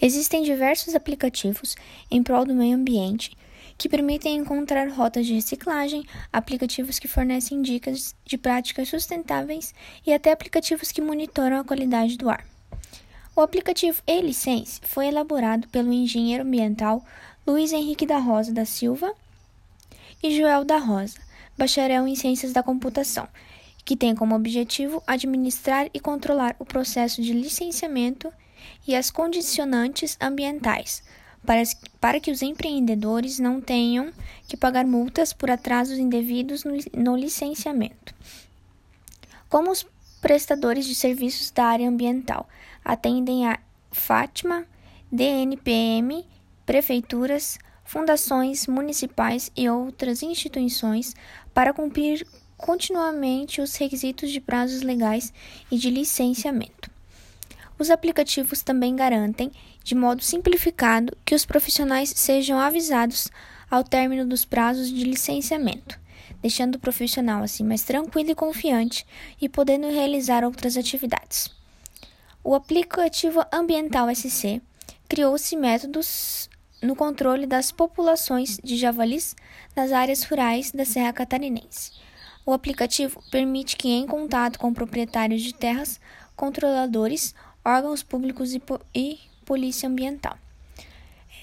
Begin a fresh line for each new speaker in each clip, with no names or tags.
Existem diversos aplicativos em prol do meio ambiente que permitem encontrar rotas de reciclagem, aplicativos que fornecem dicas de práticas sustentáveis e até aplicativos que monitoram a qualidade do ar. O aplicativo e-license foi elaborado pelo engenheiro ambiental Luiz Henrique da Rosa da Silva e Joel da Rosa, bacharel em Ciências da Computação, que tem como objetivo administrar e controlar o processo de licenciamento e as condicionantes ambientais, para, para que os empreendedores não tenham que pagar multas por atrasos indevidos no, no licenciamento. Como os prestadores de serviços da área ambiental atendem a Fátima, DNPM, prefeituras, fundações municipais e outras instituições para cumprir continuamente os requisitos de prazos legais e de licenciamento. Os aplicativos também garantem, de modo simplificado, que os profissionais sejam avisados ao término dos prazos de licenciamento, deixando o profissional assim mais tranquilo e confiante e podendo realizar outras atividades. O aplicativo Ambiental SC criou-se métodos no controle das populações de javalis nas áreas rurais da Serra Catarinense. O aplicativo permite que, em contato com proprietários de terras, controladores, órgãos públicos e, po e polícia ambiental,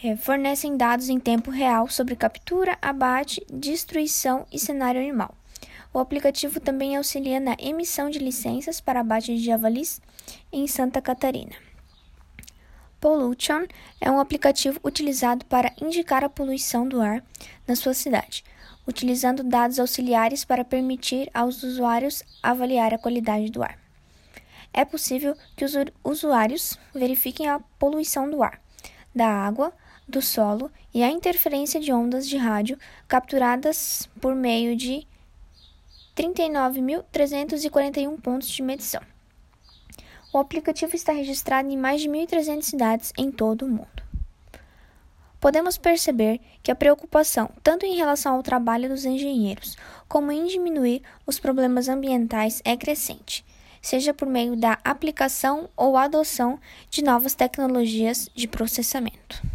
é, fornecem dados em tempo real sobre captura, abate, destruição e cenário animal. O aplicativo também auxilia na emissão de licenças para abate de javalis em Santa Catarina. Pollution é um aplicativo utilizado para indicar a poluição do ar na sua cidade, utilizando dados auxiliares para permitir aos usuários avaliar a qualidade do ar. É possível que os usuários verifiquem a poluição do ar, da água, do solo e a interferência de ondas de rádio capturadas por meio de 39.341 pontos de medição. O aplicativo está registrado em mais de 1.300 cidades em todo o mundo. Podemos perceber que a preocupação, tanto em relação ao trabalho dos engenheiros, como em diminuir os problemas ambientais, é crescente, seja por meio da aplicação ou adoção de novas tecnologias de processamento.